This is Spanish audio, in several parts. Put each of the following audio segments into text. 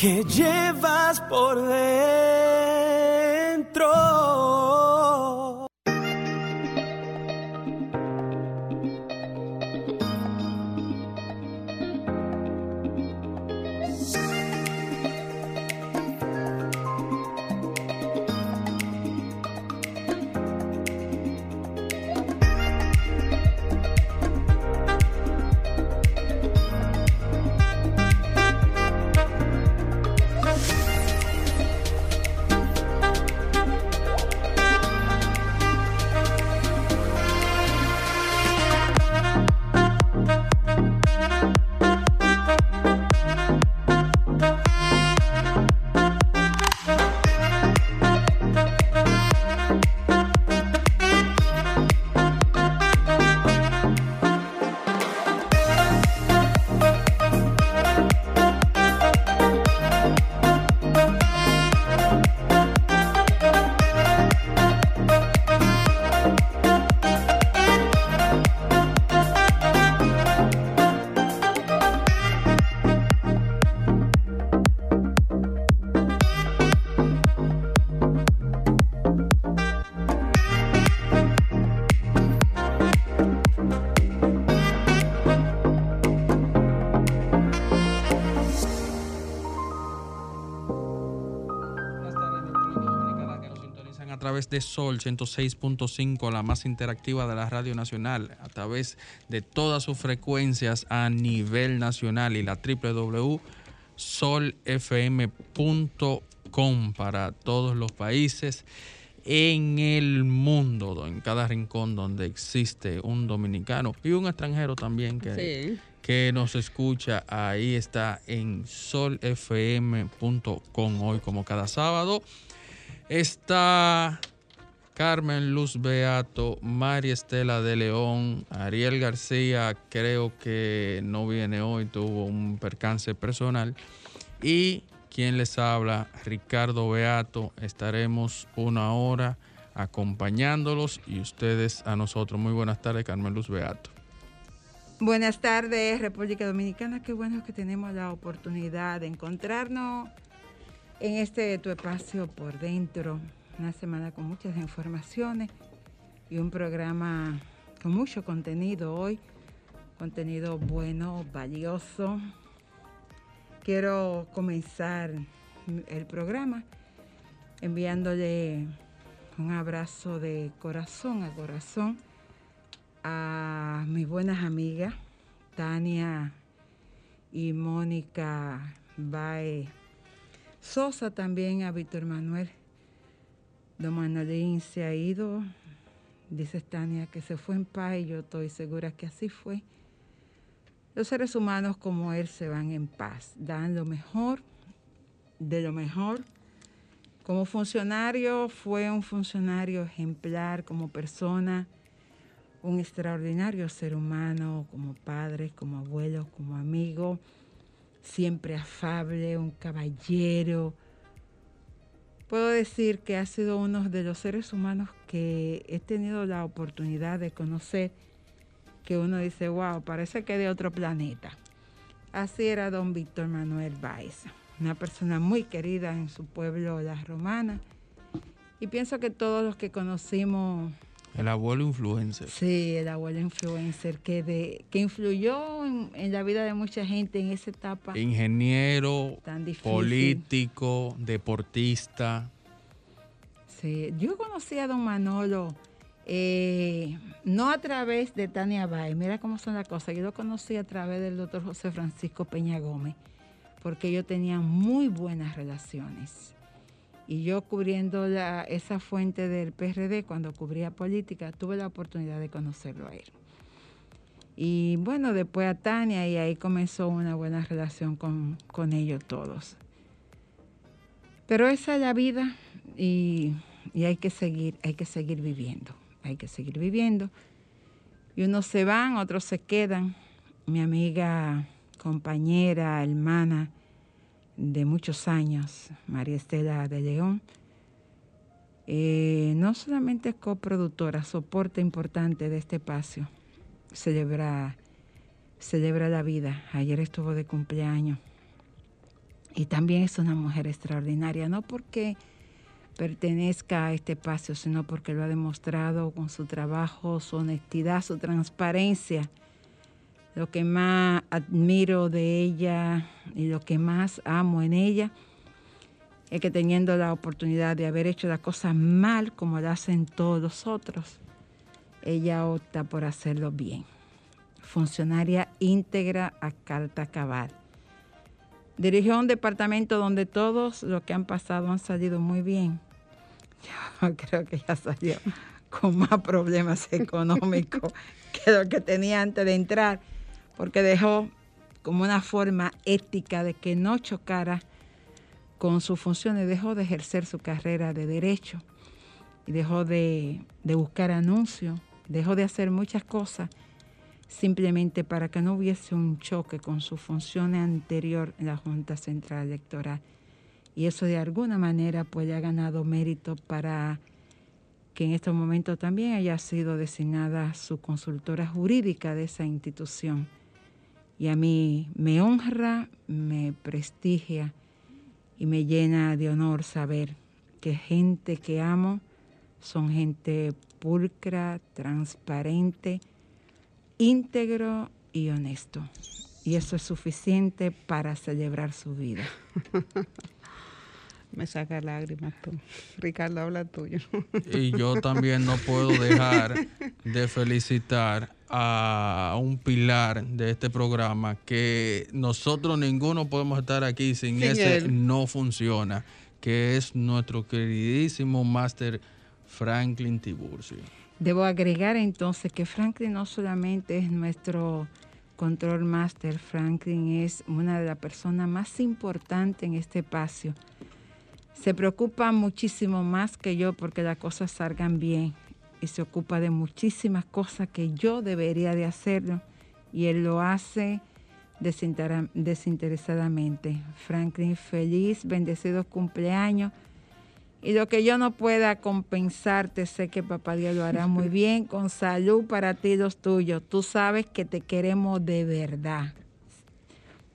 que llevas por dentro. Través de Sol 106.5, la más interactiva de la Radio Nacional, a través de todas sus frecuencias a nivel nacional y la www.solfm.com para todos los países en el mundo, en cada rincón donde existe un dominicano y un extranjero también que, Sí. que nos escucha. Ahí está en solfm.com hoy como cada sábado. Está Carmen Luz Beato, María Estela de León, Ariel García, creo que no viene hoy, tuvo un percance personal. Y quien les habla, Ricardo Beato, estaremos una hora acompañándolos y ustedes a nosotros. Muy buenas tardes, Carmen Luz Beato. Buenas tardes, República Dominicana. Qué bueno que tenemos la oportunidad de encontrarnos en este tu espacio por dentro. Una semana con muchas informaciones y un programa con mucho contenido hoy. Contenido bueno, valioso. Quiero comenzar el programa enviándole un abrazo de corazón a corazón a mis buenas amigas, Tania y Mónica Bae Sosa, también a Víctor Manuel. Don Manolín se ha ido, dice Tania, que se fue en paz y yo estoy segura que así fue. Los seres humanos como él se van en paz, dan lo mejor de lo mejor. Como funcionario fue un funcionario ejemplar, como persona un extraordinario ser humano, como padre, como abuelo, como amigo, siempre afable, un caballero. Puedo decir que ha sido uno de los seres humanos que he tenido la oportunidad de conocer, que uno dice, wow, parece que de otro planeta. Así era don Víctor Manuel Baez, una persona muy querida en su pueblo, La Romana. Y pienso que todos los que conocimos El abuelo influencer. Sí, el abuelo influencer que, de, que influyó en, en la vida de mucha gente en esa etapa. Ingeniero, Tan difícil. político, deportista. Sí, yo conocí a don Manolo eh, no a través de Tania Bay, mira cómo son las cosas, yo lo conocí a través del doctor José Francisco Peña Gómez, porque ellos tenían muy buenas relaciones. Y yo cubriendo la- esa fuente del PRD, cuando cubría política, tuve la oportunidad de conocerlo a él. Y bueno, después a Tania y ahí comenzó una buena relación con, con ellos todos. Pero esa es la vida y, y hay que seguir, hay que seguir viviendo, hay que seguir viviendo. Y unos se van, otros se quedan. Mi amiga, compañera, hermana de muchos años, María Estela de León, eh, no solamente coproductora, soporte importante de este espacio, celebra, celebra la vida. Ayer estuvo de cumpleaños. Y también es una mujer extraordinaria, no porque pertenezca a este espacio, sino porque lo ha demostrado con su trabajo, su honestidad, su transparencia. Lo que más admiro de ella y lo que más amo en ella es que teniendo la oportunidad de haber hecho las cosas mal como la hacen todos los otros, ella opta por hacerlo bien. Funcionaria íntegra a carta cabal. Dirigió un departamento donde todos los que han pasado han salido muy bien. Yo creo que ya salió con más problemas económicos que lo que tenía antes de entrar, porque dejó como una forma ética de que no chocara con sus funciones, dejó de ejercer su carrera de derecho y dejó de, buscar anuncios, dejó de hacer muchas cosas simplemente para que no hubiese un choque con su función anterior en la Junta Central Electoral. Y eso de alguna manera pues le ha ganado mérito para que en estos momentos también haya sido designada su consultora jurídica de esa institución. Y a mí me honra, me prestigia y me llena de honor saber que gente que amo son gente pulcra, transparente, íntegro y honesto. Y eso es suficiente para celebrar su vida. Me saca lágrimas tú. Ricardo, habla tuyo. Y yo también no puedo dejar de felicitar a un pilar de este programa que nosotros ninguno podemos estar aquí sin, Sin ese él. no funciona, que es nuestro queridísimo máster Franklin Tiburcio. Debo agregar entonces que Franklin no solamente es nuestro control master, Franklin es una de las personas más importantes en este espacio. Se preocupa muchísimo más que yo porque las cosas salgan bien y se ocupa de muchísimas cosas que yo debería de hacerlo y él lo hace desinteresadamente. Franklin, feliz, bendecido cumpleaños. Y lo que yo no pueda compensarte, sé que papá Dios lo hará muy bien, con salud para ti y los tuyos. Tú sabes que te queremos de verdad.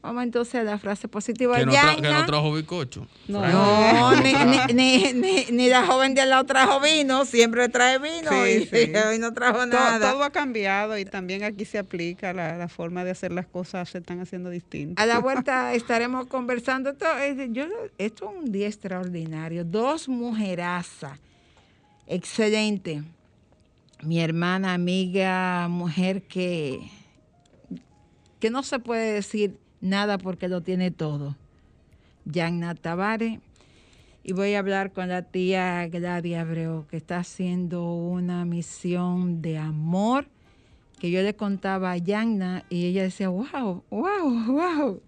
Vamos entonces a la frase positiva. Que no, tra- que no trajo bicocho. No. No, ni, ni, ni, ni- ni la joven de al lado trajo vino, siempre trae vino Sí, y sí. hoy no trajo To- nada. Todo, ha cambiado y también aquí se aplica la, la forma de hacer las cosas, se están haciendo distintas. A la vuelta estaremos conversando. Esto es, yo, esto es un día extraordinario. Dos mujerazas. Excelente. Mi hermana, amiga, mujer que, que no se puede decir nada porque lo tiene todo. Yanna Tavares. Y voy a hablar con la tía Gladia Abreu, que está haciendo una misión de amor que yo le contaba a Yanna y ella decía, wow, wow, wow.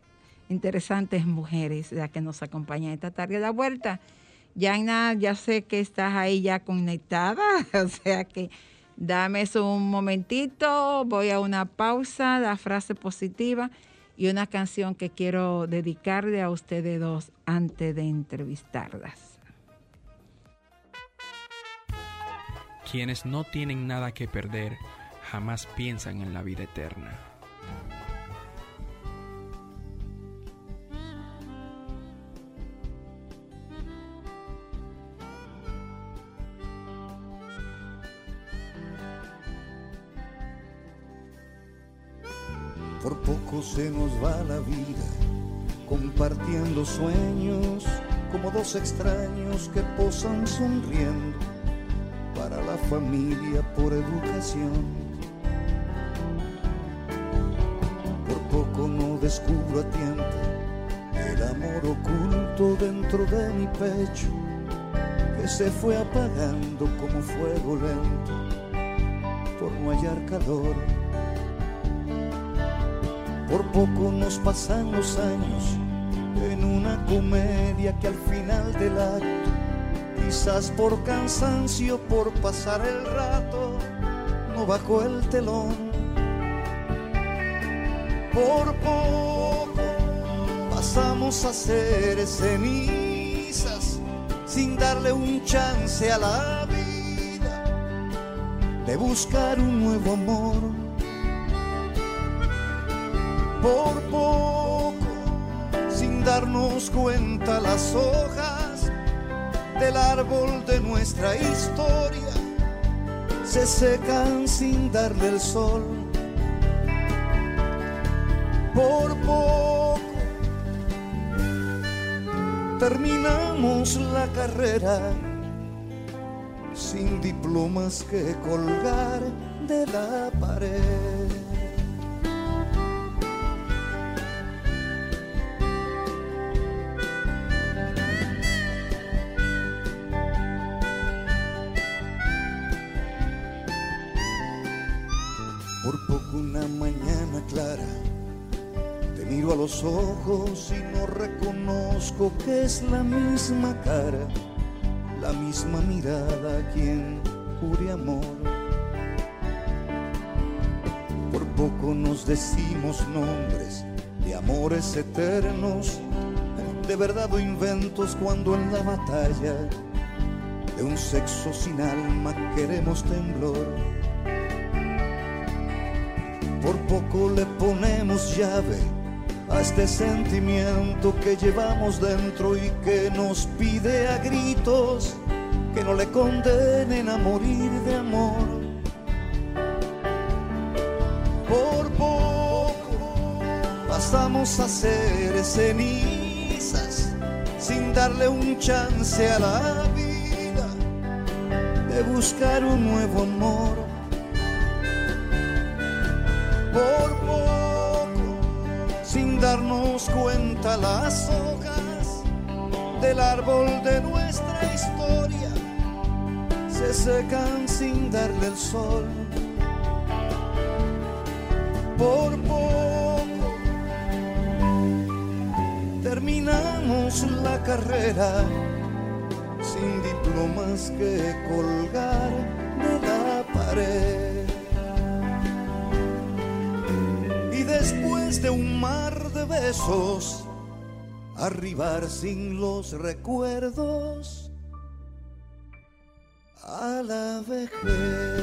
Interesantes mujeres las que nos acompañan esta tarde a la vuelta. Yanna, ya sé que estás ahí ya conectada, o sea que dame eso un momentito, voy a una pausa, la frase positiva y una canción que quiero dedicarle a ustedes dos antes de entrevistarlas. Quienes no tienen nada que perder jamás piensan en la vida eterna. Por poco se nos va la vida, compartiendo sueños como dos extraños que posan sonriendo para la familia por educación. Por poco no descubro a tiempo el amor oculto dentro de mi pecho que se fue apagando como fuego lento por no hallar calor Por poco nos pasan los años en una comedia que al final del acto, quizás por cansancio, por pasar el rato, no bajó el telón. Por poco pasamos a ser cenizas sin darle un chance a la vida de buscar un nuevo amor. Por poco, sin darnos cuenta las hojas del árbol de nuestra historia se secan sin darle el sol. Por poco terminamos la carrera sin diplomas que colgar de la pared. Que es la misma cara, la misma mirada a quien jure amor. Por poco nos decimos nombres de amores eternos, de verdad o inventos cuando en la batalla de un sexo sin alma queremos temblor. Por poco le ponemos llave a este sentimiento que llevamos dentro y que nos pide a gritos que no le condenen a morir de amor. Por poco pasamos a ser cenizas sin darle un chance a la vida de buscar un nuevo amor por darnos cuenta las hojas del árbol de nuestra historia se secan sin darle el sol. Por poco terminamos la carrera sin diplomas que colgar de la pared. y después de un mar besos, arribar sin los recuerdos a la vejez.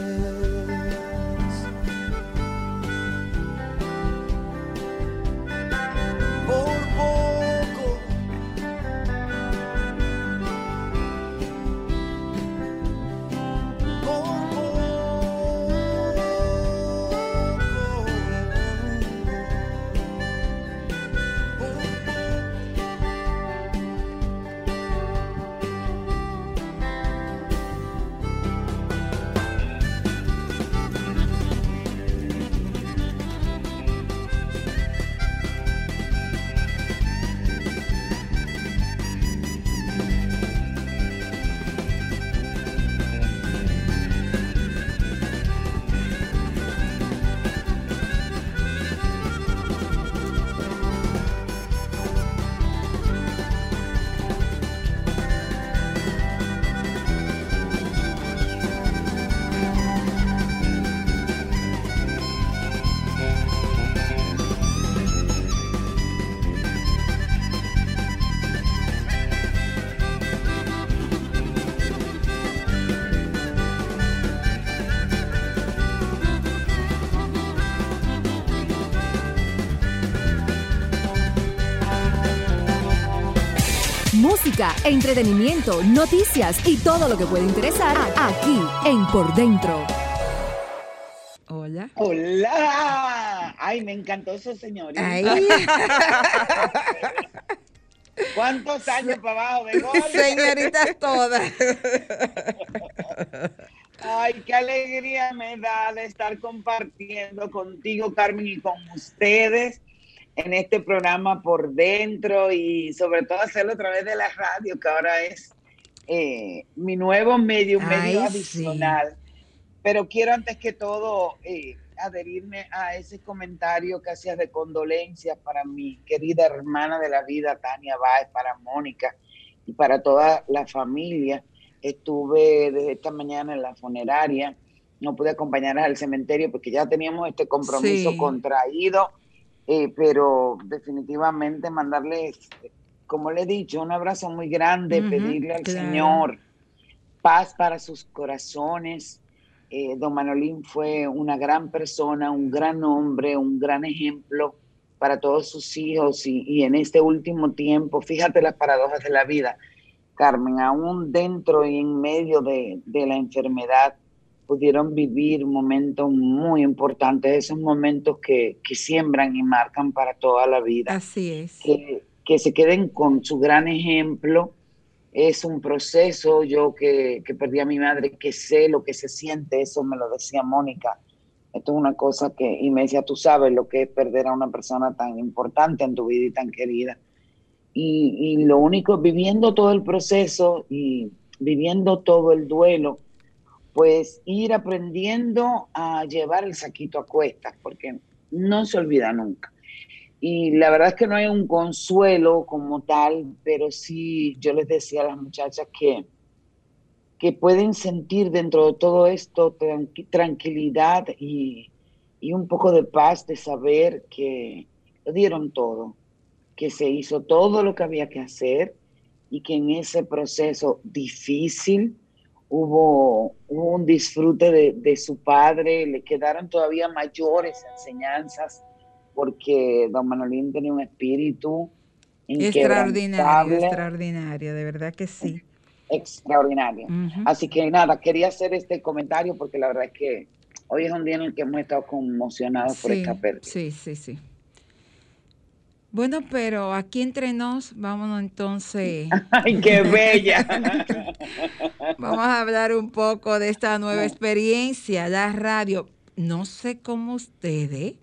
Música, entretenimiento, noticias y todo lo que puede interesar aquí en Por Dentro. Hola. Hola. Ay, me encantó eso, señorita. Ay. ¿Cuántos años para abajo, Begoña? Señoritas todas. Ay, qué alegría me da de estar compartiendo contigo, Carmen, y con ustedes en este programa por dentro y sobre todo hacerlo a través de la radio, que ahora es eh, mi nuevo medio, un medio Ay, adicional. Pero quiero antes que todo eh, adherirme a ese comentario que hacías de condolencias para mi querida hermana de la vida, Tania Báez, para Mónica y para toda la familia. Estuve desde esta mañana en la funeraria, no pude acompañarlas al cementerio porque ya teníamos este compromiso contraído, eh, pero definitivamente mandarles, como le he dicho, un abrazo muy grande, pedirle al Señor paz para sus corazones. Eh, don Manolín fue una gran persona, un gran hombre, un gran ejemplo para todos sus hijos y, en este último tiempo, fíjate las paradojas de la vida, Carmen, aún dentro y en medio de, la enfermedad, pudieron vivir momentos muy importantes, esos momentos que, siembran y marcan para toda la vida. Así es. Que, que se queden con su gran ejemplo es un proceso, yo que, perdí a mi madre, que sé lo que se siente, eso me lo decía Mónica. Esto es una cosa que, y me decía, tú sabes lo que es perder a una persona tan importante en tu vida y tan querida. Y, y lo único, viviendo todo el proceso y viviendo todo el duelo, pues ir aprendiendo a llevar el saquito a cuestas, porque no se olvida nunca. Y la verdad es que no hay un consuelo como tal, pero sí yo les decía a las muchachas que, que pueden sentir dentro de todo esto tranquilidad y, y un poco de paz de saber que lo dieron todo, que se hizo todo lo que había que hacer y que en ese proceso difícil hubo, un disfrute de, de, su padre, le quedaron todavía mayores enseñanzas porque don Manolín tenía un espíritu extraordinario, extraordinario, de verdad que sí. Extraordinario. Así que nada, quería hacer este comentario porque la verdad es que hoy es un día en el que hemos estado conmocionados por esta pérdida. Sí, sí, sí. Bueno, pero aquí entre nos, vámonos entonces. ¡Ay, qué bella! Vamos a hablar un poco de esta nueva experiencia, la radio. No sé cómo ustedes,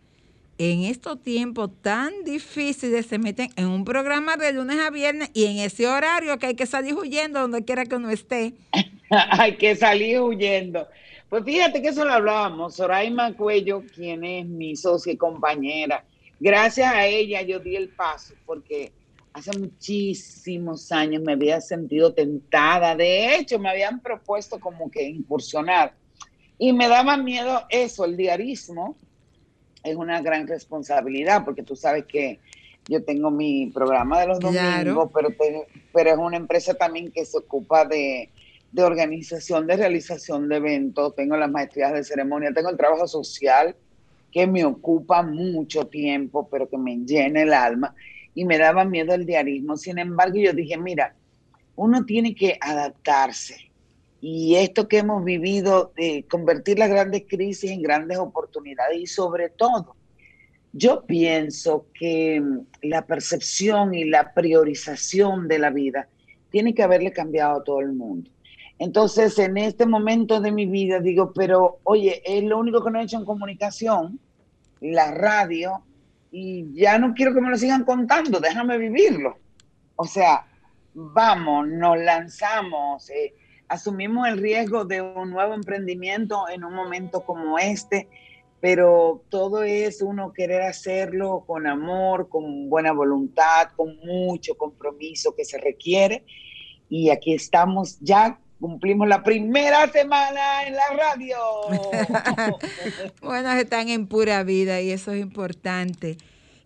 en estos tiempos tan difíciles se meten en un programa de lunes a viernes y en ese horario que hay que salir huyendo donde quiera que uno esté. hay que salir huyendo. Pues fíjate que eso lo hablábamos. Soraima Cuello, quien es mi socia y compañera, gracias a ella yo di el paso porque hace muchísimos años me había sentido tentada. De hecho, me habían propuesto como que incursionar. Y me daba miedo eso, el diarismo es una gran responsabilidad porque tú sabes que yo tengo mi programa de los domingos, pero, pero es una empresa también que se ocupa de, de, organización, de realización de eventos, tengo las maestrías de ceremonia, tengo el trabajo social que me ocupa mucho tiempo, pero que me llena el alma y me daba miedo el diarismo. Sin embargo, yo dije, mira, uno tiene que adaptarse y esto que hemos vivido, de convertir las grandes crisis en grandes oportunidades y sobre todo, yo pienso que la percepción y la priorización de la vida tiene que haberle cambiado a todo el mundo. Entonces, en este momento de mi vida digo, pero oye, es lo único que no he hecho en comunicación, la radio, y ya no quiero que me lo sigan contando, déjame vivirlo. O sea, vamos, nos lanzamos. Eh, asumimos el riesgo de un nuevo emprendimiento en un momento como este, pero todo es uno querer hacerlo con amor, con buena voluntad, con mucho compromiso que se requiere. Y aquí estamos ya cumplimos la primera semana en la radio. bueno, están en pura vida y eso es importante.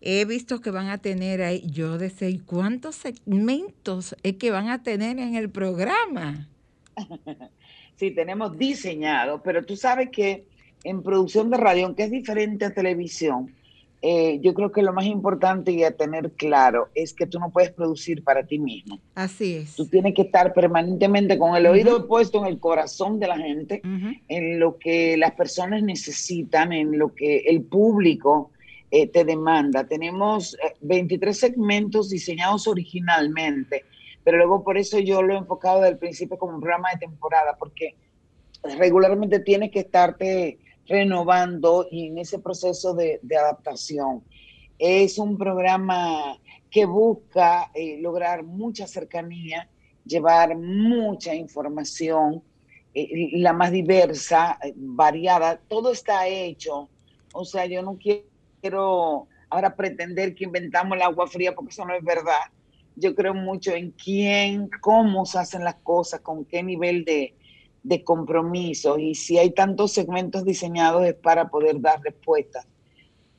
He visto que van a tener ahí, yo sé cuántos segmentos es que van a tener en el programa. sí, tenemos diseñado, pero tú sabes que en producción de radio, aunque es diferente a televisión, eh, yo creo que lo más importante y a tener claro es que tú no puedes producir para ti mismo. Así es. Tú tienes que estar permanentemente con el oído puesto en el corazón de la gente, en lo que las personas necesitan, en lo que el público eh, te demanda. Tenemos 23 eh, segmentos diseñados originalmente pero luego por eso yo lo he enfocado desde el principio como un programa de temporada, porque regularmente tienes que estarte renovando y en ese proceso de, adaptación. Es un programa que busca eh, lograr mucha cercanía, llevar mucha información, eh, la más diversa, eh, variada. Todo está hecho O sea, yo no quiero ahora pretender que inventamos el agua fría porque eso no es verdad. Yo creo mucho en quién, cómo se hacen las cosas, con qué nivel de, de compromiso. Y si hay tantos segmentos diseñados es para poder dar respuestas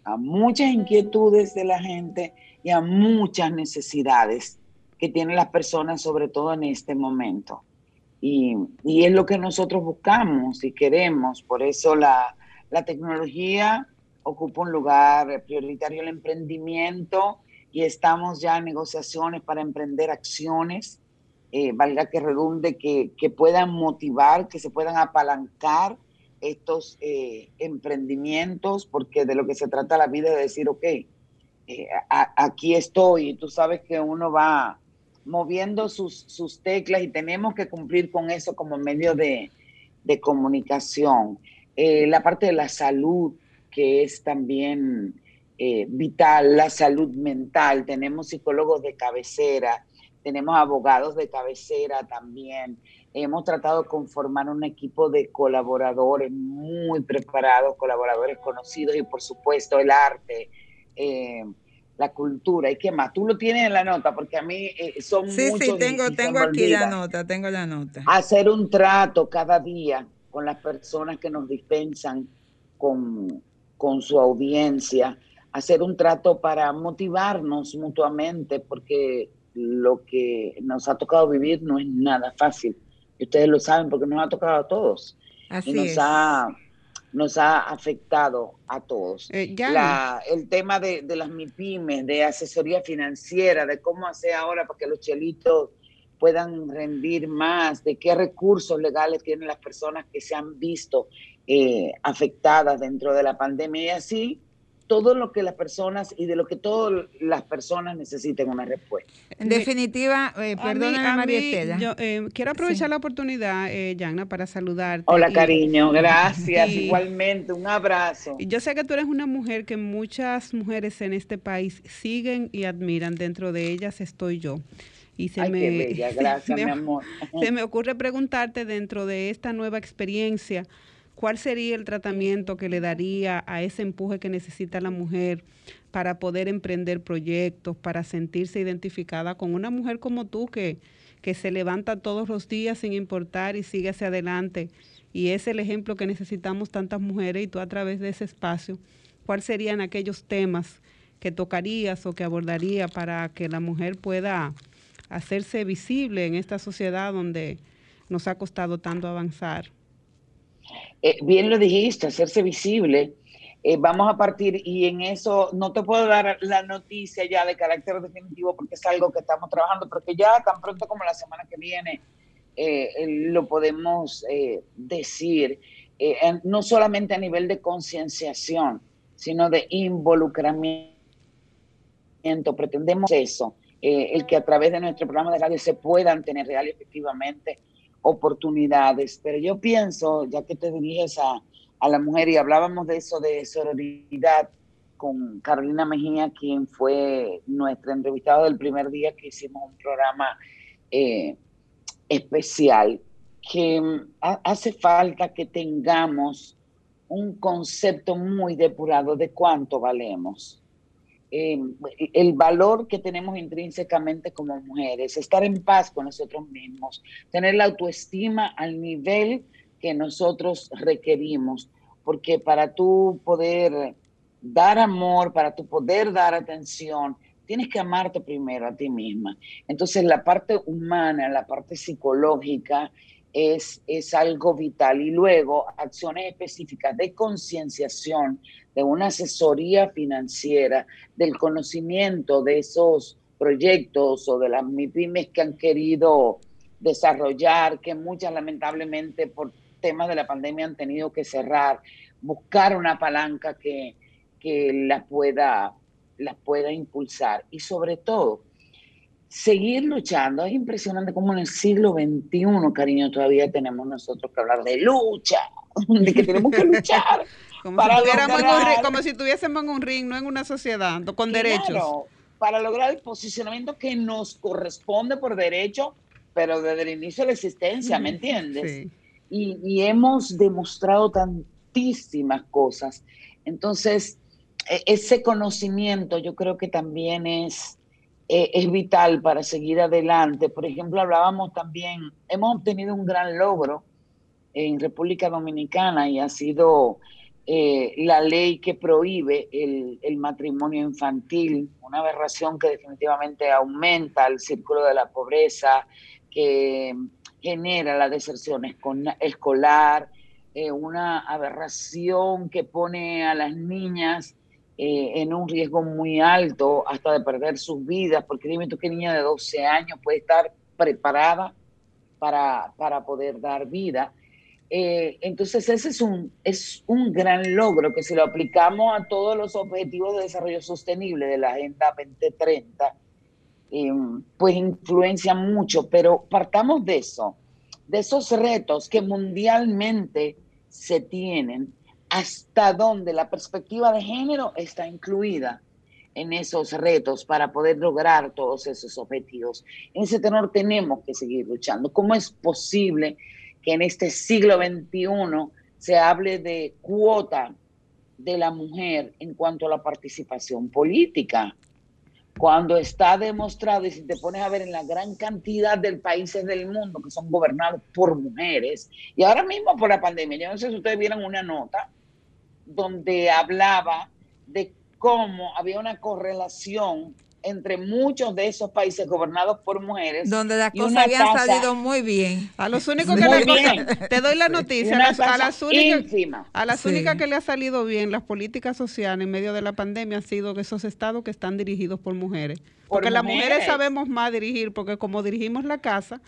a muchas inquietudes de la gente y a muchas necesidades que tienen las personas, sobre todo en este momento. Y, y es lo que nosotros buscamos y queremos. Por eso la, la tecnología ocupa un lugar prioritario, el emprendimiento, y estamos ya en negociaciones para emprender acciones, eh, valga que redunde, que, que, puedan motivar, que se puedan apalancar estos eh, emprendimientos, porque de lo que se trata la vida es decir, ok, eh, aquí estoy, y tú sabes que uno va moviendo sus, sus teclas y tenemos que cumplir con eso como medio de, de comunicación. Eh, la parte de la salud, que es también vital, la salud mental. Tenemos psicólogos de cabecera, tenemos abogados de cabecera también. Hemos tratado de conformar un equipo de colaboradores muy preparados, colaboradores conocidos y por supuesto el arte. Eh, la cultura y qué más. Tú lo tienes en la nota porque a mí eh, son sí, muchos. Sí, tengo, tengo aquí la nota, tengo la nota. Hacer un trato cada día con las personas que nos dispensan con, con su audiencia, hacer un trato para motivarnos mutuamente porque lo que nos ha tocado vivir no es nada fácil. Y ustedes lo saben porque nos ha tocado a todos. Así y nos es. ha nos ha afectado a todos. Eh, ya. La, el tema de, de, las MIPIMES, de asesoría financiera, de cómo hacer ahora para que los chelitos puedan rendir más, de qué recursos legales tienen las personas que se han visto eh, afectadas dentro de la pandemia y así todo lo que las personas y de lo que todas las personas necesiten una respuesta. En definitiva, eh, perdóname María Estela. Yo eh, quiero aprovechar sí. la oportunidad, eh, Yana, para saludarte. Hola, y, cariño, gracias. Y, Igualmente, un abrazo. Yo sé que tú eres una mujer que muchas mujeres en este país siguen y admiran. Dentro de ellas estoy yo. Y se Ay, me, qué bella. Gracias, me, mi amor. Se me ocurre preguntarte dentro de esta nueva experiencia, ¿cuál sería el tratamiento que le daría a ese empuje que necesita la mujer para poder emprender proyectos, para sentirse identificada con una mujer como tú que, que se levanta todos los días sin importar y sigue hacia adelante? Y es el ejemplo que necesitamos tantas mujeres y tú a través de ese espacio, ¿cuáles serían aquellos temas que tocarías o que abordaría para que la mujer pueda hacerse visible en esta sociedad donde nos ha costado tanto avanzar? Eh, bien lo dijiste, hacerse visible. Eh, vamos a partir y en eso no te puedo dar la noticia ya de carácter definitivo porque es algo que estamos trabajando, porque ya tan pronto como la semana que viene eh, lo podemos decir, no solamente a nivel de concienciación, sino de involucramiento. Pretendemos eso, el que a través de nuestro programa de radio se puedan tener real efectivamente oportunidades, pero yo pienso, ya que te diriges a, a, la mujer y hablábamos de eso, de sororidad, con Carolina Mejía, quien fue nuestra entrevistada del primer día que hicimos un programa eh, especial, que ha, hace falta que tengamos un concepto muy depurado de cuánto valemos. Eh, el valor que tenemos intrínsecamente como mujeres, estar en paz con nosotros mismos, tener la autoestima al nivel que nosotros requerimos, porque para tú poder dar amor, para tú poder dar atención, tienes que amarte primero a ti misma. Entonces la parte humana, la parte psicológica es, es algo vital. Y luego acciones específicas de concienciación, de una asesoría financiera, del conocimiento de esos proyectos o de las MIPIMES que han querido desarrollar, que muchas lamentablemente por temas de la pandemia han tenido que cerrar, buscar una palanca que, que las pueda, la pueda impulsar. Y sobre todo seguir luchando. Es impresionante cómo en el siglo XXI, cariño, todavía tenemos nosotros que hablar de lucha, de que tenemos que luchar. Como, para si lograr... un, como si tuviésemos en un ring, no en una sociedad, con claro, derechos. Para lograr el posicionamiento que nos corresponde por derecho, pero desde el inicio de la existencia, ¿me entiendes? Sí. Y, y, hemos demostrado tantísimas cosas. Entonces, e, ese conocimiento yo creo que también es, e, es vital para seguir adelante. Por ejemplo, hablábamos también, hemos obtenido un gran logro en República Dominicana y ha sido eh, la ley que prohíbe el, el, matrimonio infantil, una aberración que definitivamente aumenta el círculo de la pobreza, que genera la deserción escolar, eh, una aberración que pone a las niñas eh, en un riesgo muy alto hasta de perder sus vidas, porque dime tú qué niña de 12 años puede estar preparada para, para poder dar vida. Eh, entonces ese es un, es un gran logro que si lo aplicamos a todos los objetivos de desarrollo sostenible de la Agenda 2030, pues influencia mucho, pero partamos de eso, de esos retos que mundialmente se tienen, hasta dónde la perspectiva de género está incluida en esos retos para poder lograr todos esos objetivos. En ese tenor tenemos que seguir luchando. ¿Cómo es posible que en este siglo XXI se hable de cuota de la mujer en cuanto a la participación política? cuando está demostrado, y si te pones a ver en la gran cantidad de países del mundo que son gobernados por mujeres, y ahora mismo por la pandemia, yo no sé si ustedes vieron una nota donde hablaba de cómo había una correlación entre muchos de esos países gobernados por mujeres. Donde las cosas habían salido muy bien. A los únicos que le te doy la noticia, a las, únicas, a las únicas que le ha salido bien las políticas sociales en medio de la pandemia han sido esos estados que están dirigidos por mujeres. porque las mujeres sabemos más dirigir, porque como dirigimos la casa,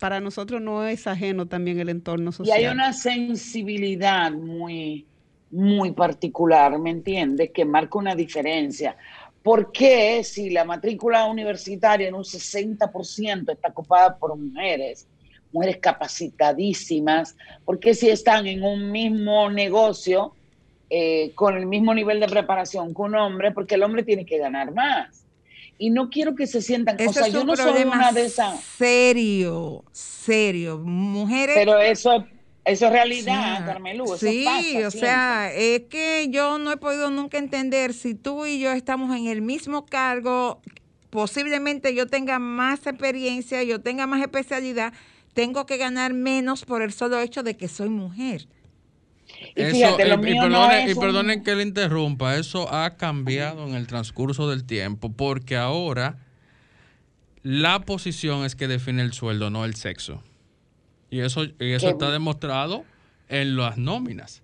para nosotros no es ajeno también el entorno social. Y hay una sensibilidad muy, muy particular, ¿me entiendes? Que marca una diferencia. ¿Por qué si la matrícula universitaria en un 60% está ocupada por mujeres, mujeres capacitadísimas? ¿Por qué si están en un mismo negocio eh, con el mismo nivel de preparación que un hombre? Porque el hombre tiene que ganar más. Y no quiero que se sientan, o sea, yo no soy una de esas. Serio, serio. Mujeres. Pero eso eso es realidad, Carmelu. sí, o sea, es que yo no he podido nunca entender si tú y yo estamos en el mismo cargo, posiblemente yo tenga más experiencia, yo tenga más especialidad, tengo que ganar menos por el solo hecho de que soy mujer. Y, fíjate, lo y, perdonen que le interrumpa, eso ha cambiado en el transcurso del tiempo, porque ahora la posición es que define el sueldo, no el sexo. Y eso, y eso está demostrado en las nóminas.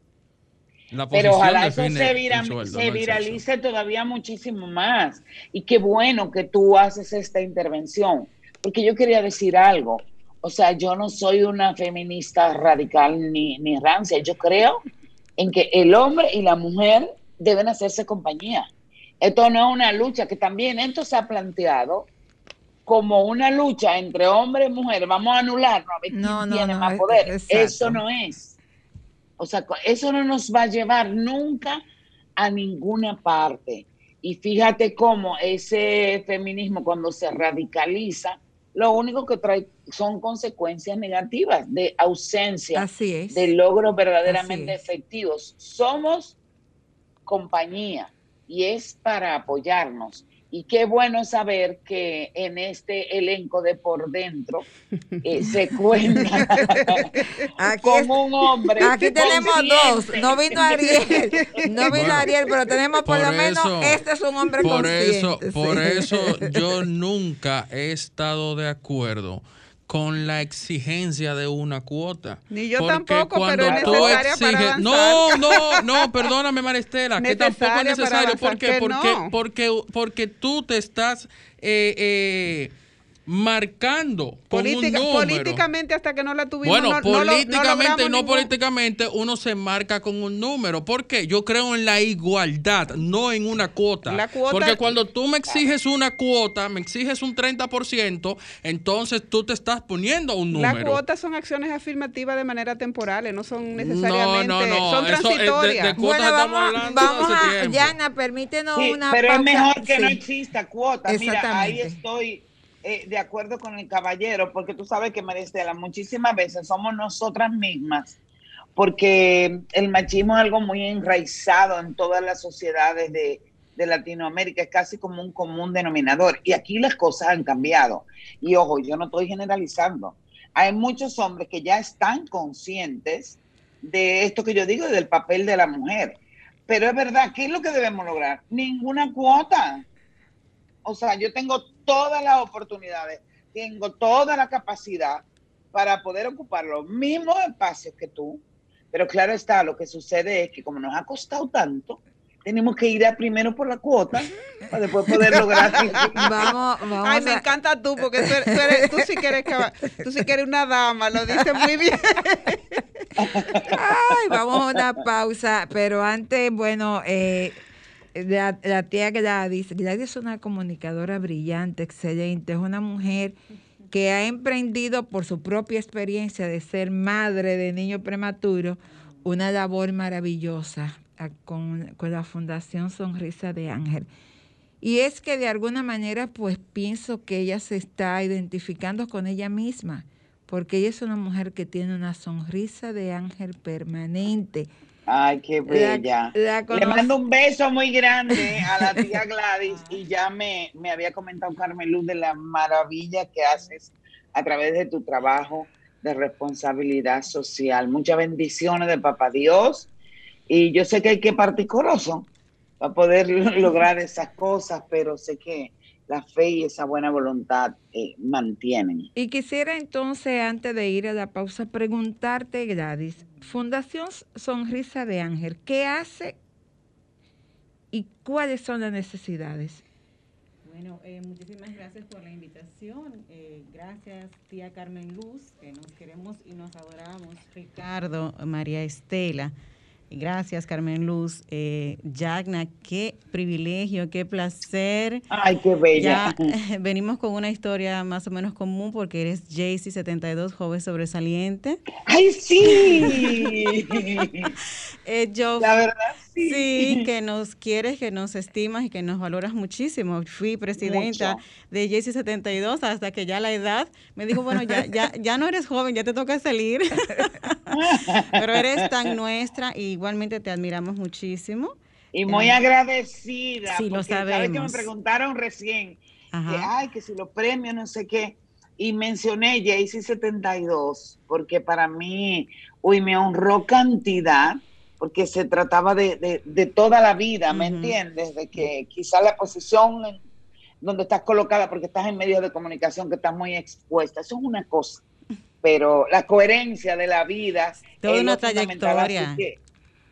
Pero ojalá eso se, viralice todavía muchísimo más. Y qué bueno que tú haces esta intervención, porque yo quería decir algo. O sea, yo no soy una feminista radical ni, ni rancia. Yo creo en que el hombre y la mujer deben hacerse compañía. Esto no es una lucha que también esto se ha planteado como una lucha entre hombre y mujer, vamos a anular, a ver quién tiene más poder. Eso no es. O sea, eso no nos va a llevar nunca a ninguna parte. Y fíjate cómo ese feminismo cuando se radicaliza, lo único que trae son consecuencias negativas de ausencia de logros verdaderamente efectivos. Somos compañía y es para apoyarnos. Y qué bueno saber que en este elenco de por dentro eh, se cuenta como un hombre. Aquí tenemos dos. No vino Ariel, no vino Ariel, pero tenemos por, lo menos este es un hombre por Eso, por eso yo nunca he estado de acuerdo con la exigencia de una cuota. Ni yo tampoco, pero es necesaria para No, no, no, perdóname Maristela, que tampoco es necesario. ¿Por qué? Porque, porque, porque, tú te estás eh, eh, marcando con un número. Políticamente hasta que no la tuvimos. Bueno, políticamente y no políticamente uno se marca con un número. ¿Por qué? Yo creo en la igualdad, no en una cuota. Porque cuando tú me exiges una cuota, me exiges un 30%, entonces tú te estás poniendo un número. Las cuotas son acciones afirmativas de manera temporal, no son necesariamente, no, no, no. son transitorias. bueno, vamos, vamos a, Yana, permítenos una Pero es mejor que no exista cuota. Mira, ahí estoy eh, de acuerdo con el caballero, porque tú sabes que Maristela, muchísimas veces somos nosotras mismas porque el machismo es algo muy enraizado en todas las sociedades de, de Latinoamérica, es casi como un común denominador. Y aquí las cosas han cambiado. Y ojo, yo no estoy generalizando. Hay muchos hombres que ya están conscientes de esto que yo digo, del papel de la mujer. Pero es verdad, ¿qué es lo que debemos lograr? Ninguna cuota. O sea, yo tengo todas las oportunidades, tengo toda la capacidad para poder ocupar los mismos espacios que tú. Pero claro está, lo que sucede es que como nos ha costado tanto, tenemos que ir a primero por la cuota para después poder lograr. vamos, vamos. Ay, me encanta tú, porque tú, sí quieres tú sí quieres una dama, lo dices muy bien. Ay, vamos a una pausa, pero antes, bueno, eh, la, la, tía Gladys, Gladys es una comunicadora brillante, excelente, es una mujer que ha emprendido por su propia experiencia de ser madre de niño prematuro una labor maravillosa con, con la Fundación Sonrisa de Ángel. Y es que de alguna manera pues pienso que ella se está identificando con ella misma, porque ella es una mujer que tiene una sonrisa de ángel permanente. Ay, qué bella. Le mando un beso muy grande a la tía Gladys y ya me, me había comentado Carmen Luz de la maravilla que haces a través de tu trabajo de responsabilidad social. Muchas bendiciones de Papá Dios y yo sé que hay que partir coroso para poder lograr esas cosas, pero sé que la fe y esa buena voluntad eh, mantienen. Y quisiera entonces, antes de ir a la pausa, preguntarte, Gladys, Fundación Sonrisa de Ángel, ¿qué hace y cuáles son las necesidades? Bueno, eh, muchísimas gracias por la invitación. Eh, gracias, tía Carmen Luz, que nos queremos y nos adoramos. Ricardo, María Estela. Gracias, Carmen Luz. Eh, Yagna, qué privilegio, qué placer. Ay, qué bella. venimos con una historia más o menos común porque eres Jaycee, 72, joven sobresaliente. ¡Ay, sí! eh, yo, La verdad, sí. Sí, que nos quieres, que nos estimas y que nos valoras muchísimo. Fui presidenta de Jaycee 72 hasta que ya la edad me dijo, bueno, ya, ya, ya no eres joven, ya te toca salir. Pero eres tan nuestra y igualmente te admiramos muchísimo. Y muy eh, agradecida. Sí, lo sabemos. Sabes que me preguntaron recién que, ay, que si los premios, no sé qué. Y mencioné Jaycee 72, porque para mí, uy, me honró cantidad, porque se trataba de, de, toda la vida, ¿me entiendes? De que quizá la posición donde estás colocada, porque estás en medio de comunicación, que estás muy expuesta, eso es una cosa pero la coherencia de la vida. Toda una trayectoria.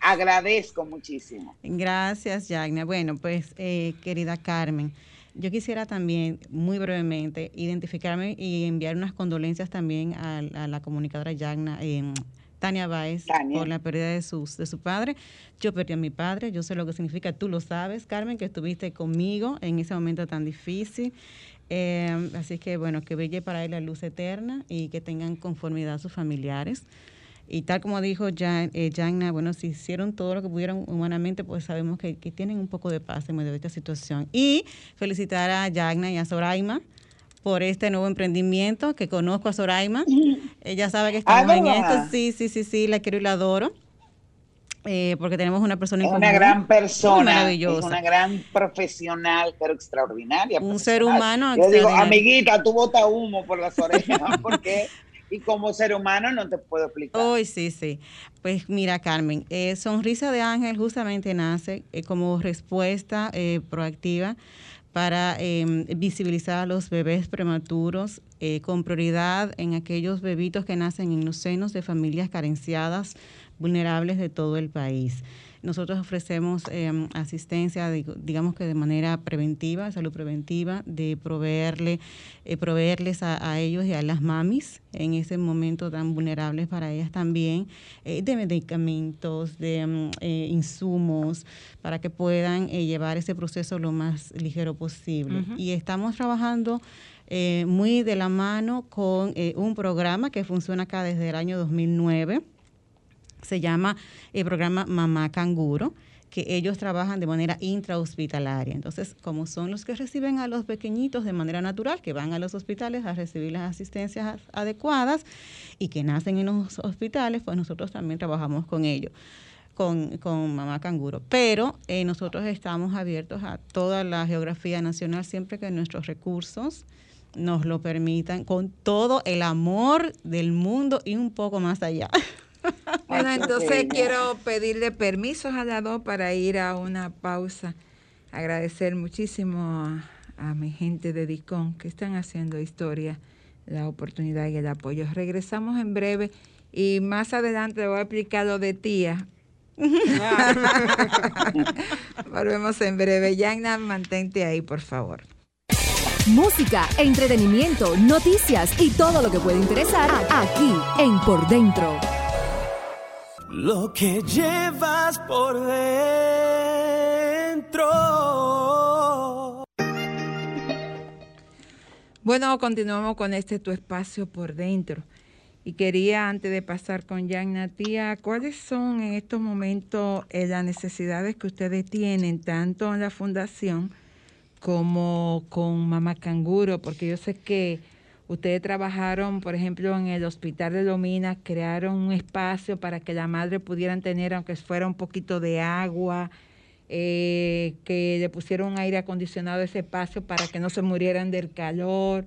agradezco muchísimo. Gracias, Yagna. Bueno, pues, eh, querida Carmen, yo quisiera también, muy brevemente, identificarme y enviar unas condolencias también a, la comunicadora Yagna. Eh, Tania Báez por la pérdida de, sus, de su padre. Yo perdí a mi padre, yo sé lo que significa, tú lo sabes, Carmen, que estuviste conmigo en ese momento tan difícil. Eh, así que bueno, que brille para él la luz eterna y que tengan conformidad sus familiares. Y tal como dijo Jan, eh, bueno, si hicieron todo lo que pudieron humanamente, pues sabemos que, tienen un poco de paz en medio de esta situación. Y felicitar a Jagna y a Soraima por este nuevo emprendimiento, que conozco a Soraima. Ella sabe que estamos en esto. Sí, sí, sí, sí, la quiero y la adoro. Eh, porque tenemos una persona es una gran persona, es una gran profesional, pero extraordinaria. Un ser humano. Yo digo, amiguita, tú bota humo por las orejas, porque y como ser humano no te puedo explicar. Hoy sí, sí. Pues mira, Carmen, eh, Sonrisa de Ángel justamente nace eh, como respuesta proactiva para em, visibilizar a los bebés prematuros con prioridad en aquellos bebitos que nacen en los senos de familias carenciadas vulnerables de todo el país. Nosotros ofrecemos em, asistencia, digamos que de manera preventiva, salud preventiva, de proveerle, eh, proveerles a, ellos y a las mamis en ese momento tan vulnerables para ellas también, eh, de medicamentos, de em, eh, insumos, para que puedan llevar ese proceso lo más ligero posible. Y estamos trabajando muy de la mano con un programa que funciona acá desde el año 2009 se llama el programa Mamá Canguro que ellos trabajan de manera intrahospitalaria. Entonces, como son los que reciben a los pequeñitos de manera natural, que van a los hospitales a recibir las asistencias adecuadas y que nacen en los hospitales, pues nosotros también trabajamos con ellos. Con, con, Mamá Canguro. Pero eh, nosotros estamos abiertos a toda la geografía nacional siempre que nuestros recursos nos lo permitan, con todo el amor del mundo y un poco más allá. Bueno, entonces quiero pedirle permiso a las dos para ir a una pausa. Agradecer muchísimo a, mi gente de DICON que están haciendo historia, la oportunidad y el apoyo. Regresamos en breve y más adelante le voy a explicar lo de tía. Volvemos en breve. Yana, mantente ahí, por favor. Música, entretenimiento, noticias y todo lo que puede interesar aquí en Por Dentro lo que llevas por dentro. Bueno, continuamos con este tu espacio por dentro. Y quería, antes de pasar con Jan tía, ¿cuáles son en estos momentos eh, las necesidades que ustedes tienen, tanto en la fundación como con Mamá Canguro? Porque yo sé que Ustedes trabajaron, por ejemplo, en el Hospital de Lomina, crearon un espacio para que la madre pudieran tener, aunque fuera un poquito de agua, eh, que le pusieron aire acondicionado a ese espacio para que no se murieran del calor.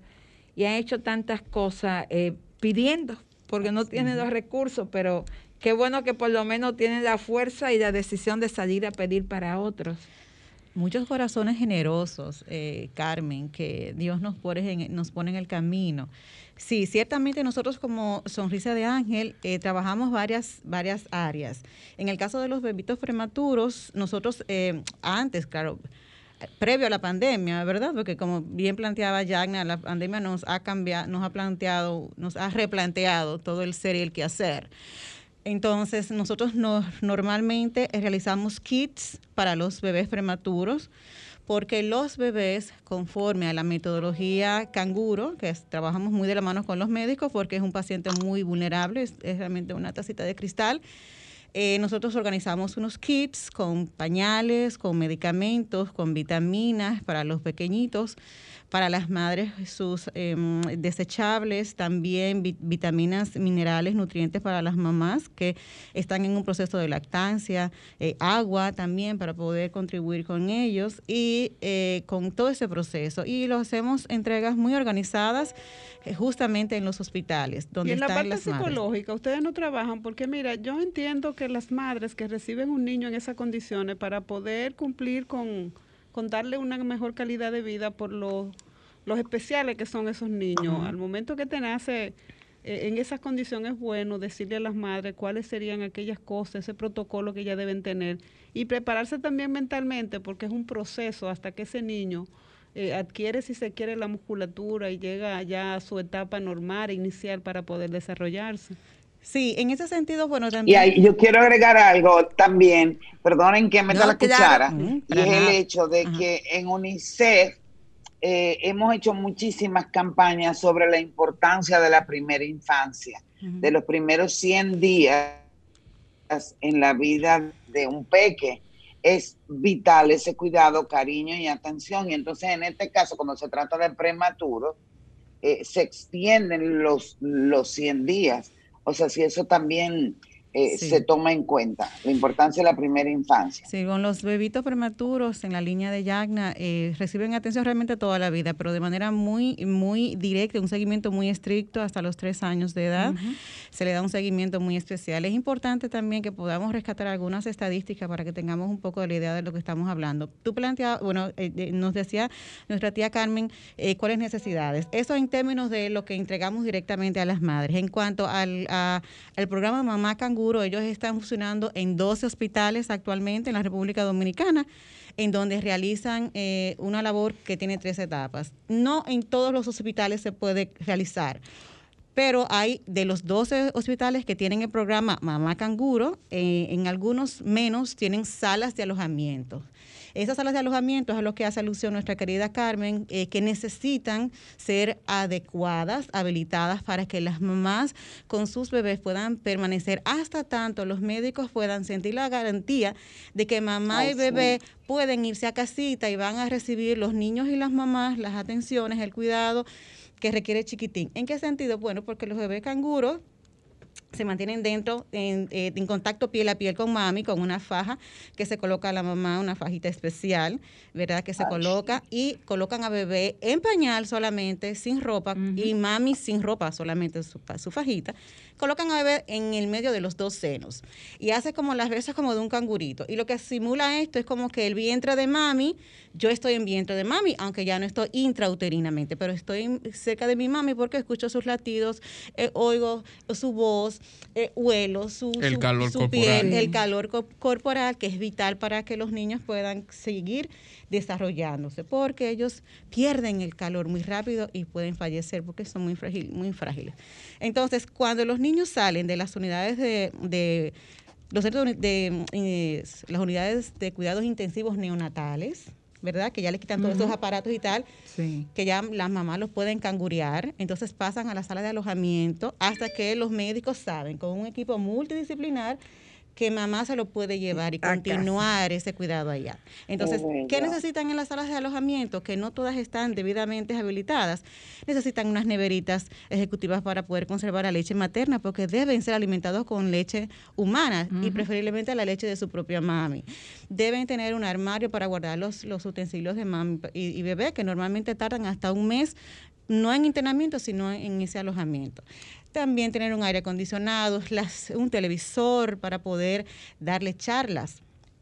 Y han hecho tantas cosas eh, pidiendo, porque no tienen los recursos, pero qué bueno que por lo menos tienen la fuerza y la decisión de salir a pedir para otros. Muchos corazones generosos, eh, Carmen, que Dios nos pone, en, nos pone en el camino. Sí, ciertamente nosotros como Sonrisa de Ángel eh, trabajamos varias, varias áreas. En el caso de los bebitos prematuros, nosotros eh, antes, claro, previo a la pandemia, ¿verdad? Porque como bien planteaba Jagna, la pandemia nos ha cambiado, nos ha planteado, nos ha replanteado todo el ser y el quehacer. Entonces, nosotros normalmente realizamos kits para los bebés prematuros porque los bebés, conforme a la metodología canguro, que trabajamos muy de la mano con los médicos porque es un paciente muy vulnerable, es, realmente una tacita de cristal, eh, nosotros organizamos unos kits con pañales, con medicamentos, con vitaminas para los pequeñitos para las madres sus em, desechables, también vitaminas, minerales, nutrientes para las mamás que están en un proceso de lactancia, eh, agua también para poder contribuir con ellos y eh, con todo ese proceso. Y lo hacemos entregas muy organizadas justamente en los hospitales. Donde y en la parte psicológica, ustedes no trabajan porque mira, yo entiendo que las madres que reciben un niño en esas condiciones para poder cumplir con con darle una mejor calidad de vida por los, los especiales que son esos niños. Al momento que te nace eh, en esas condiciones es bueno decirle a las madres cuáles serían aquellas cosas, ese protocolo que ellas deben tener y prepararse también mentalmente porque es un proceso hasta que ese niño eh, adquiere, si se quiere, la musculatura y llega ya a su etapa normal, inicial para poder desarrollarse. Sí, en ese sentido, bueno, también. Y yo quiero agregar algo también, perdonen que me da la cuchara, y es el hecho de que en UNICEF eh, hemos hecho muchísimas campañas sobre la importancia de la primera infancia, de los primeros 100 días en la vida de un peque. Es vital ese cuidado, cariño y atención. Y entonces, en este caso, cuando se trata de prematuro, eh, se extienden los, los 100 días o sea, si eso también eh, se toma en cuenta, la importancia de la primera infancia. Sí, con los bebitos prematuros en la línea de Yagna eh, reciben atención realmente toda la vida, pero de manera muy, muy directa, un seguimiento muy estricto hasta los tres años de edad. Se le da un seguimiento muy especial. Es importante también que podamos rescatar algunas estadísticas para que tengamos un poco de la idea de lo que estamos hablando. Tú planteabas, bueno, eh, nos decía nuestra tía Carmen cuáles necesidades. Eso en términos de lo que entregamos directamente a las madres. En cuanto al, al programa Mamá Ellos están funcionando en 12 hospitales actualmente en la República Dominicana, en donde realizan eh, una labor que tiene tres etapas. No en todos los hospitales se puede realizar pero hay de los 12 hospitales que tienen el programa Mamá Canguro, eh, en algunos menos tienen salas de alojamiento. Esas salas de alojamiento es a lo que hace alusión nuestra querida Carmen, eh, que necesitan ser adecuadas, habilitadas para que las mamás con sus bebés puedan permanecer hasta tanto los médicos puedan sentir la garantía de que mamá y bebé pueden irse a casita y van a recibir los niños y las mamás las atenciones, el cuidado que requiere chiquitín. ¿En qué sentido? Bueno, porque los bebés canguros se mantienen dentro, en, eh, en, contacto piel a piel con mami, con una faja que se coloca a la mamá, una fajita especial, ¿verdad? Que se coloca y colocan a bebé en pañal solamente, sin ropa, y mami sin ropa, solamente su, su fajita colocan a bebé en el medio de los dos senos y hace como las veces como de un cangurito. Y lo que simula esto es como que el vientre de mami, yo estoy en vientre de mami, aunque ya no estoy intrauterinamente, pero estoy cerca de mi mami porque escucho sus latidos, eh, oigo su voz, eh, huelo su, el calor piel, el calor corporal, que es vital para que los niños puedan seguir desarrollándose, porque ellos pierden el calor muy rápido y pueden fallecer porque son muy, muy frágiles. Entonces, cuando los niños salen de las unidades de, los de, eh, las unidades de cuidados intensivos neonatales, ¿verdad? Que ya les quitan todos esos aparatos y tal, que ya las mamás los pueden cangurear, entonces pasan a la sala de alojamiento hasta que los médicos saben, con un equipo multidisciplinar, que mamá se lo puede llevar y continuar ese cuidado allá. Entonces, ¿qué necesitan en las salas de alojamiento? Que no todas están debidamente habilitadas. Necesitan unas neveritas ejecutivas para poder conservar la leche materna, porque deben ser alimentados con leche humana y preferiblemente la leche de su propia mami. Deben tener un armario para guardar los, los utensilios de mami y, y bebé, que normalmente tardan hasta un mes no en internamiento, sino en ese alojamiento. También tener un aire acondicionado, un televisor para poder darle charlas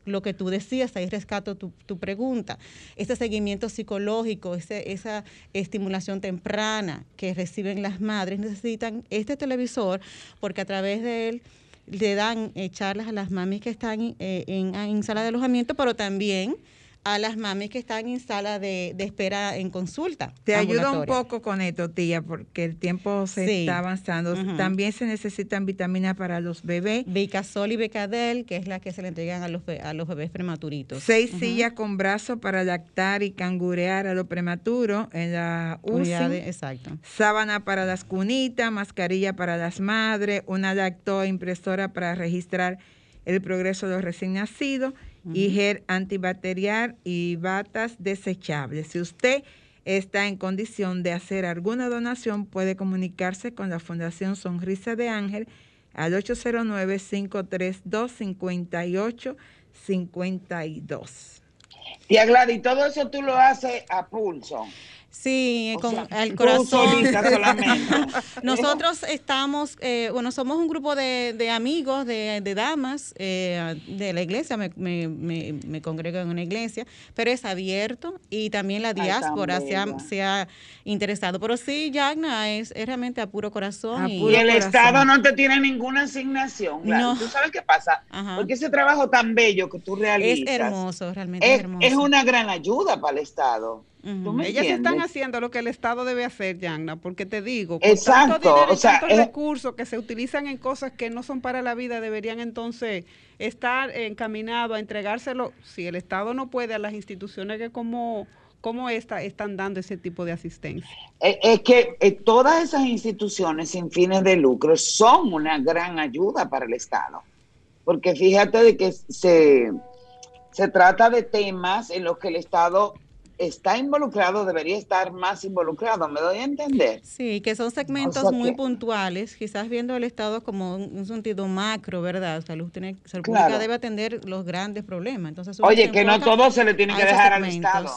lo que tú decías, ahí rescato tu, pregunta, ese seguimiento psicológico, esa estimulación temprana que reciben las madres, necesitan este televisor porque a través de él le dan eh, charlas a las mamis que están eh, en, sala de alojamiento, pero también a las mamis que están en sala de, espera en consulta. Te ayuda un poco con esto, tía, porque el tiempo se está avanzando. También se necesitan vitaminas para los bebés. Vicasol y Becadel, que es la que se le entregan a los, a los bebés prematuritos. Seis sillas con brazos para lactar y cangurear a lo prematuro en la UCI. exacto. Sábana para las cunitas, mascarilla para las madres, una lactoimpresora para registrar el progreso de los recién nacidos y gel antibacterial y batas desechables. Si usted está en condición de hacer alguna donación, puede comunicarse con la Fundación Sonrisa de Ángel al 809-532-5852. Tía Gladys, todo eso tú lo haces a pulso. Sí, con el corazón. Nosotros estamos, eh, bueno, somos un grupo de, amigos, de, damas eh, de la iglesia, me, me, me, congrego en una iglesia, pero es abierto y también la diáspora se, ha, interesado. Pero sí, Yagna es, realmente a puro corazón. y, el Estado no te tiene ninguna asignación. Claro. ¿Tú sabes qué pasa? Porque ese trabajo tan bello que tú realizas. Es hermoso, realmente es, hermoso. Es una gran ayuda para el Estado. Ellas están haciendo lo que el Estado debe hacer, Yagna, porque te digo, con tanto dinero y tantos recursos que se utilizan en cosas que no son para la vida, deberían entonces estar encaminados a entregárselo, si el Estado no puede, a las instituciones que como, como esta están dando ese tipo de asistencia. Es que eh, todas esas instituciones sin fines de lucro son una gran ayuda para el Estado, porque fíjate de que se, se trata de temas en los que el Estado está involucrado debería estar más involucrado, ¿me doy a entender? Sí, que son segmentos muy puntuales, quizás viendo el Estado como un, sentido macro, ¿verdad? Salud, tiene, salud pública debe atender los grandes problemas. Entonces, Oye, que no todo se le tiene que dejar al Estado.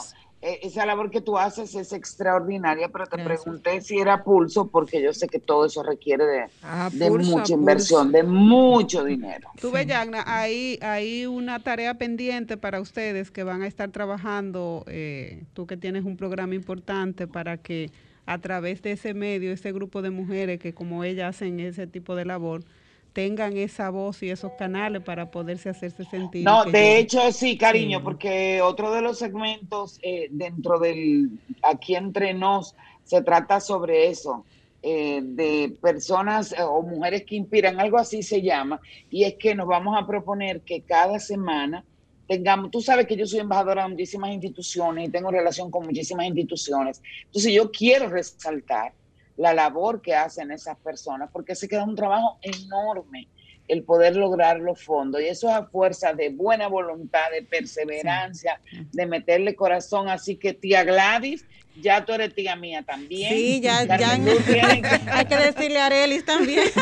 Eh, esa labor que tú haces es extraordinaria, pero te pregunté si era pulso, porque yo sé que todo eso requiere de, mucha inversión, de mucho dinero. Tú ves, Yagna, hay, hay una tarea pendiente para ustedes que van a estar trabajando, eh, tú que tienes un programa importante para que a través de ese medio, ese grupo de mujeres que como ellas hacen ese tipo de labor, tengan esa voz y esos canales para poderse hacerse sentir. No, de hecho sí, cariño, porque otro de los segmentos eh, dentro del aquí entre nos se trata sobre eso. Eh, de personas eh, o mujeres que inspiran, algo así se llama, y es que nos vamos a proponer que cada semana tengamos, tú sabes que yo soy embajadora de muchísimas instituciones y tengo relación con muchísimas instituciones. Entonces yo quiero resaltar la labor que hacen esas personas porque se queda un trabajo enorme el poder lograr los fondos. Y eso es a fuerza de buena voluntad, de perseverancia, de meterle corazón. Así que tía Gladys, ya tú eres tía mía también. Sí, ya, ya. Hay que decirle a Arelis también.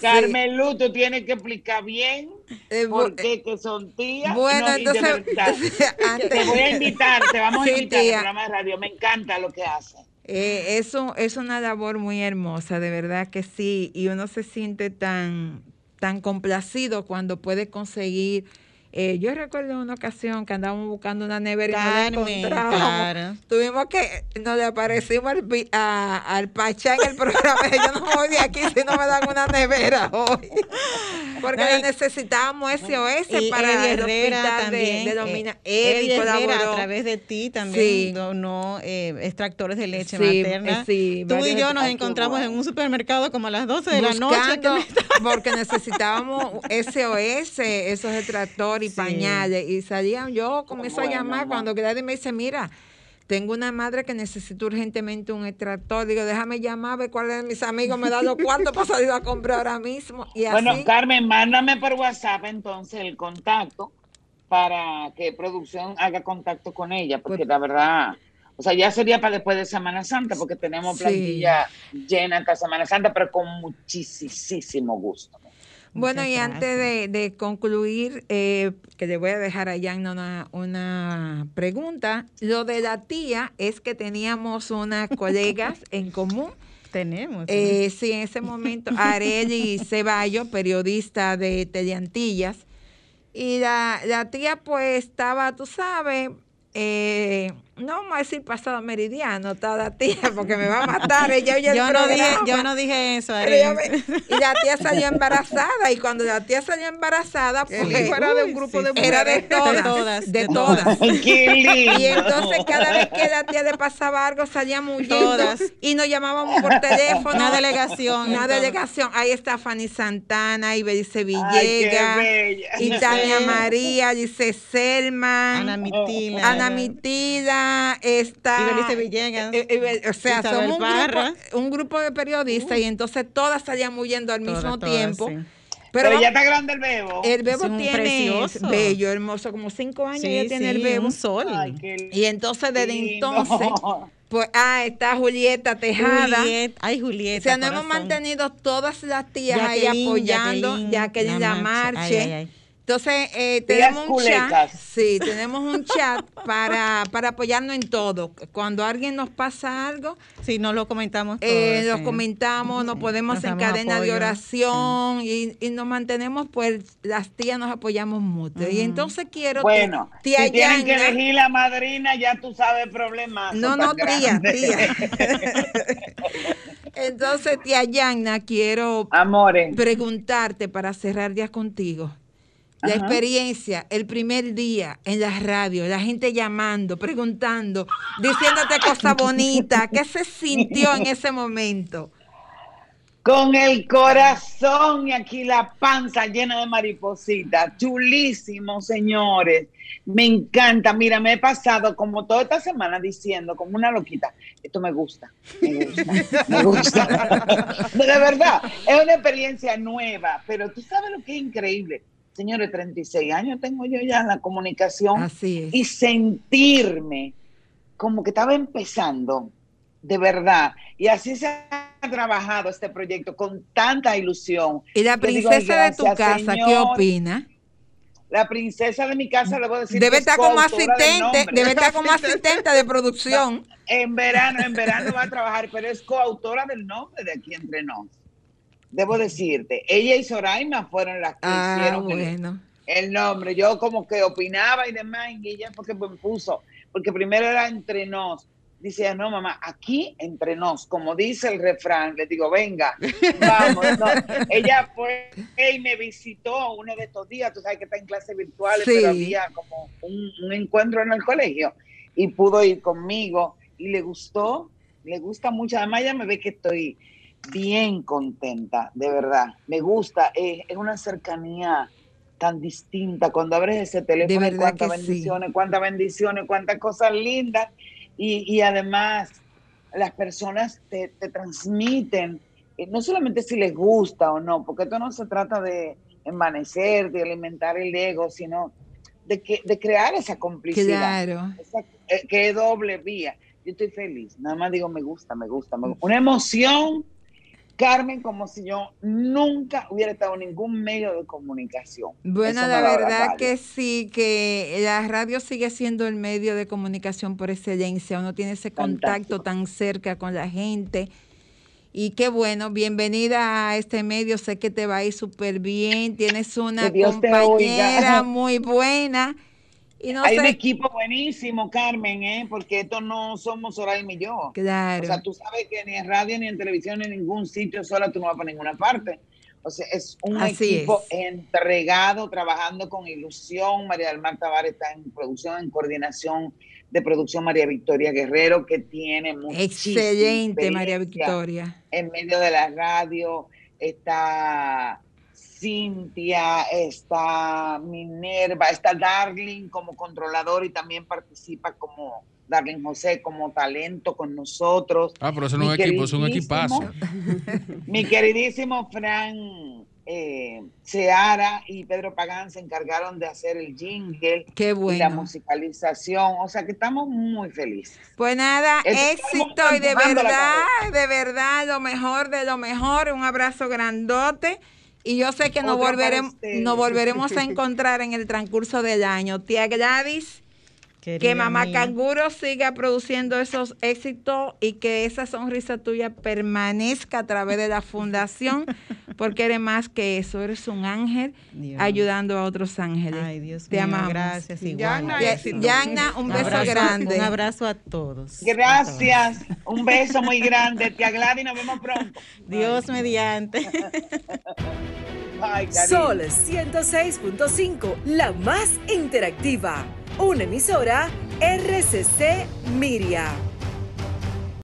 Carmen Lu, tú tienes que explicar bien eh, por qué que son tías. Bueno, entonces, te voy a invitar, te vamos a invitar al programa de radio. Me encanta lo que hacen. Eh, eso es una labor muy hermosa, de verdad que sí, y uno se siente tan, tan complacido cuando puede conseguir eh, yo recuerdo una ocasión que andábamos buscando una nevera y no la encontramos. Tuvimos que, nos le aparecimos al, a, al Pachá en el programa. yo no voy de aquí si no me dan una nevera hoy. Porque la necesitábamos SOS para el hospital también, de, de eh, a través de ti también donó eh, extractores de leche materna. Tú y yo nos encontramos en un supermercado como a las 12 de la noche. porque necesitábamos SOS, esos extractores y pañales. Y salían, yo comienzo a llamar cuando Gladys me dice, mira, tengo una madre que necesita urgentemente un extractor. Digo, déjame llamar a ver cuál de mis amigos me da los cuartos para salir a comprar ahora mismo. Y bueno, Carmen, mándame por WhatsApp entonces el contacto para que producción haga contacto con ella, porque pues la verdad, o sea, ya sería para después de Semana Santa, porque tenemos plantilla llena hasta Semana Santa, pero con muchísimo gusto. Bueno, y antes de, concluir, eh, que le voy a dejar a Jan una, una pregunta. Lo de la tía es que teníamos unas colegas en común. Tenemos. Eh, sí, en ese momento, Areli Ceballo, periodista de Teleantillas. Y la, la tía pues estaba, tú sabes, eh, no vamos a decir pasado meridiano, toda tía, porque me va a matar. Ella yo, no dije, yo no dije eso. y la tía salió embarazada, y cuando la tía salió embarazada, pues, era de un grupo de mujeres. Era de todas. De todas. Y entonces, cada vez que la tía le pasaba algo, salíamos huyendo y nos llamábamos por teléfono. Una delegación. Una delegación. Ahí está Fanny Santana, Iberice Villegas, y Tania María, dice Selma, Ana Mitila. Ana Mitila está... Villegas. Eh, eh, o sea, somos un grupo, de periodistas y entonces todas salían huyendo al mismo tiempo. Pero, ya está grande el bebo. El bebo tiene bello, hermoso, como cinco años ya tiene el bebo. Un sol. y entonces desde entonces, pues, ah, está Julieta Tejada. Ay, Julieta. O sea, nos hemos mantenido todas las tías ahí apoyando, ya que la marche. Entonces, eh, tenemos un chat. Sí, tenemos un chat para, para apoyarnos en todo. Cuando alguien nos pasa algo. Sí, nos lo comentamos. Eh, Lo comentamos, nos podemos en cadena de oración y, nos mantenemos, pues las tías nos apoyamos mucho. Y entonces quiero. Bueno, tía si tienen que elegir la madrina, ya tú sabes problemas. No, no, tía, tía. entonces, tía Yanna, quiero preguntarte para cerrar ya contigo la experiencia, el primer día en la radio, la gente llamando, preguntando, diciéndote cosas bonitas, ¿qué se sintió en ese momento? Con el corazón y aquí la panza llena de maripositas. Chulísimo, señores. Me encanta. Mira, me he pasado como toda esta semana diciendo, como una loquita, esto me gusta, me gusta, me gusta. de verdad, es una experiencia nueva, pero tú sabes lo que es increíble señores, 36 años tengo yo ya en la comunicación y sentirme como que estaba empezando, de verdad. Y así se ha trabajado este proyecto con tanta ilusión. ¿Y la princesa de tu casa qué opina? La princesa de mi casa, le voy a decir. Debe estar como asistente, debe estar como asistente de producción. En verano, en verano va a trabajar, pero es coautora del nombre de aquí entre nos debo decirte, ella y Soraima fueron las que ah, hicieron el, nombre. Yo como que opinaba y demás, y ella porque me puso, porque primero era entre nos. Dice, no, mamá, aquí entre nos, como dice el refrán, le digo, venga, vamos. Ella fue y me visitó uno de estos días, tú sabes que está en clases virtuales, pero había como un, un encuentro en el colegio y pudo ir conmigo y le gustó, le gusta mucho. Además, ella me ve que estoy bien contenta, de verdad. Me gusta, es, una cercanía tan distinta. Cuando abres ese teléfono, verdad cuántas que sí. bendiciones, cuántas bendiciones, cuántas cosas lindas. Y, y además, las personas te, te transmiten, eh, no solamente si les gusta o no, porque esto no se trata de envanecer, de alimentar el ego, sino de, que, de crear esa complicidad. Claro. Esa- eh, que es doble vía. Yo estoy feliz, nada más digo, me gusta, me gusta, me gusta. Una emoción, Carmen, como si yo nunca hubiera estado en ningún medio de comunicación. Bueno, Eso la verdad que sí, que la radio sigue siendo el medio de comunicación por excelencia. Uno tiene ese contacto tan cerca con la gente. Y qué bueno, bienvenida a este medio. Sé que te va a ir súper bien. Tienes una compañera muy buena. Y no Hay un equipo buenísimo, Carmen, ¿eh? porque esto no somos Soraima y yo. Claro. O sea, tú sabes que ni en radio, ni en televisión, ni en ningún sitio sola tú no vas para ninguna parte. O sea, es un Así equipo es. entregado, trabajando con ilusión. María del Mar Tavares está en producción, en coordinación de producción María Victoria Guerrero, que tiene muchísima excelente, María Victoria. en medio de la radio. Está Cintia, está Minerva, está Darling como controlador y también participa como Darling José como talento con nosotros. Ah, pero eso no es un equipo, es un equipazo. Mi queridísimo Fran eh, Seara y Pedro Pagán se encargaron de hacer el jingle Qué y la musicalización. O sea que estamos muy felices. Pues nada, éxito y de verdad, de verdad, lo mejor de lo mejor. Un abrazo grandote. Y yo sé que nos volveremos, nos volveremos a encontrar en el transcurso del año. Tía Gladys, que Mamá mía. Canguro siga produciendo esos éxitos y que esa sonrisa tuya permanezca a través de la fundación, porque eres más que eso, eres un ángel Dios. ayudando a otros ángeles. Ay, Dios Te mío, amamos. gracias. Igual. Yagna, Ya- éxito. Yagna, un beso abrazo, grande. Un abrazo a todos. Gracias. Un beso muy grande. Tía Gladys, nos vemos pronto. Dios mediante. Bye. Sol 106.5, la más interactiva. Una emisora RCC Miria.